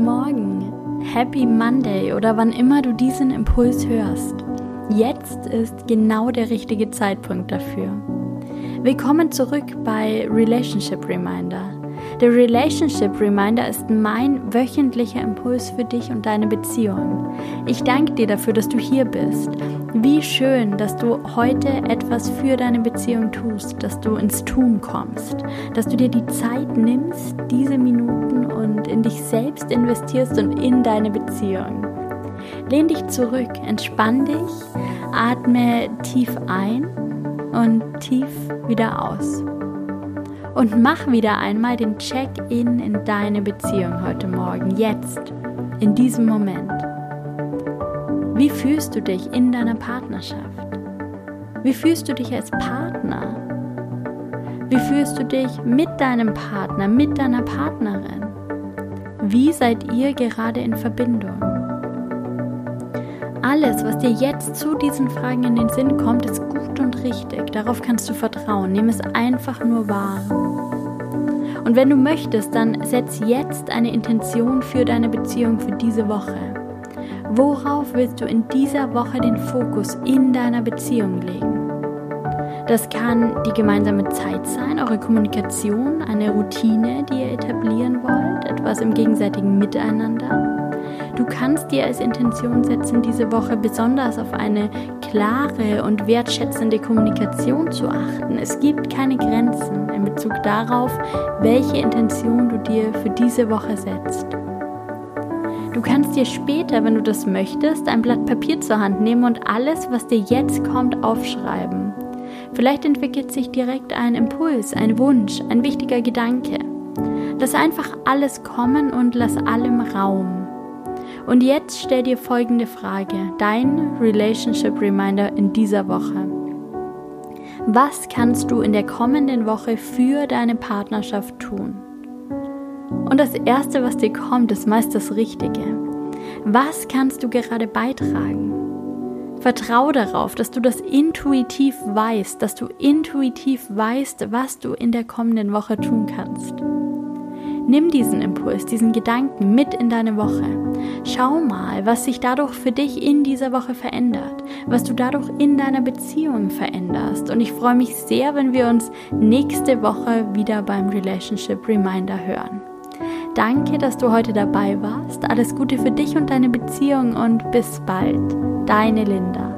Morgen, Happy Monday oder wann immer du diesen Impuls hörst. Jetzt ist genau der richtige Zeitpunkt dafür. Willkommen zurück bei Relationship Reminder. Der Relationship Reminder ist mein wöchentlicher Impuls für dich und deine Beziehung. Ich danke dir dafür, dass du hier bist. Wie schön, dass du heute etwas für deine Beziehung tust, dass du ins Tun kommst, dass du dir die Zeit nimmst, diese Minuten und in dich selbst investierst und in deine Beziehung. Lehn dich zurück, entspann dich, atme tief ein und tief wieder aus und mach wieder einmal den Check-in in deine Beziehung heute Morgen, jetzt, in diesem Moment. Wie fühlst du dich in deiner Partnerschaft? Wie fühlst du dich als Partner? Wie fühlst du dich mit deinem Partner, mit deiner Partnerin? Wie seid ihr gerade in Verbindung? Alles, was dir jetzt zu diesen Fragen in den Sinn kommt, ist gut und richtig. Darauf kannst du vertrauen. Nimm es einfach nur wahr. Und wenn du möchtest, dann setz jetzt eine Intention für deine Beziehung für diese Woche. Worauf willst du in dieser Woche den Fokus in deiner Beziehung legen? Das kann die gemeinsame Zeit sein, eure Kommunikation, eine Routine, die ihr etablieren wollt, etwas im gegenseitigen Miteinander. Du kannst dir als Intention setzen, diese Woche besonders auf eine klare und wertschätzende Kommunikation zu achten. Es gibt keine Grenzen in Bezug darauf, welche Intention du dir für diese Woche setzt. Du kannst dir später, wenn du das möchtest, ein Blatt Papier zur Hand nehmen und alles, was dir jetzt kommt, aufschreiben. Vielleicht entwickelt sich direkt ein Impuls, ein Wunsch, ein wichtiger Gedanke. Lass einfach alles kommen und lass allem Raum. Und jetzt stell dir folgende Frage, dein Relationship Reminder in dieser Woche. Was kannst du in der kommenden Woche für deine Partnerschaft tun? Und das Erste, was dir kommt, ist meist das Richtige. Was kannst du gerade beitragen? Vertrau darauf, dass du das intuitiv weißt, dass du intuitiv weißt, was du in der kommenden Woche tun kannst. Nimm diesen Impuls, diesen Gedanken mit in deine Woche. Schau mal, was sich dadurch für dich in dieser Woche verändert, was du dadurch in deiner Beziehung veränderst. Und ich freue mich sehr, wenn wir uns nächste Woche wieder beim Relationship Reminder hören. Danke, dass du heute dabei warst. Alles Gute für dich und deine Beziehung und bis bald. Deine Linda.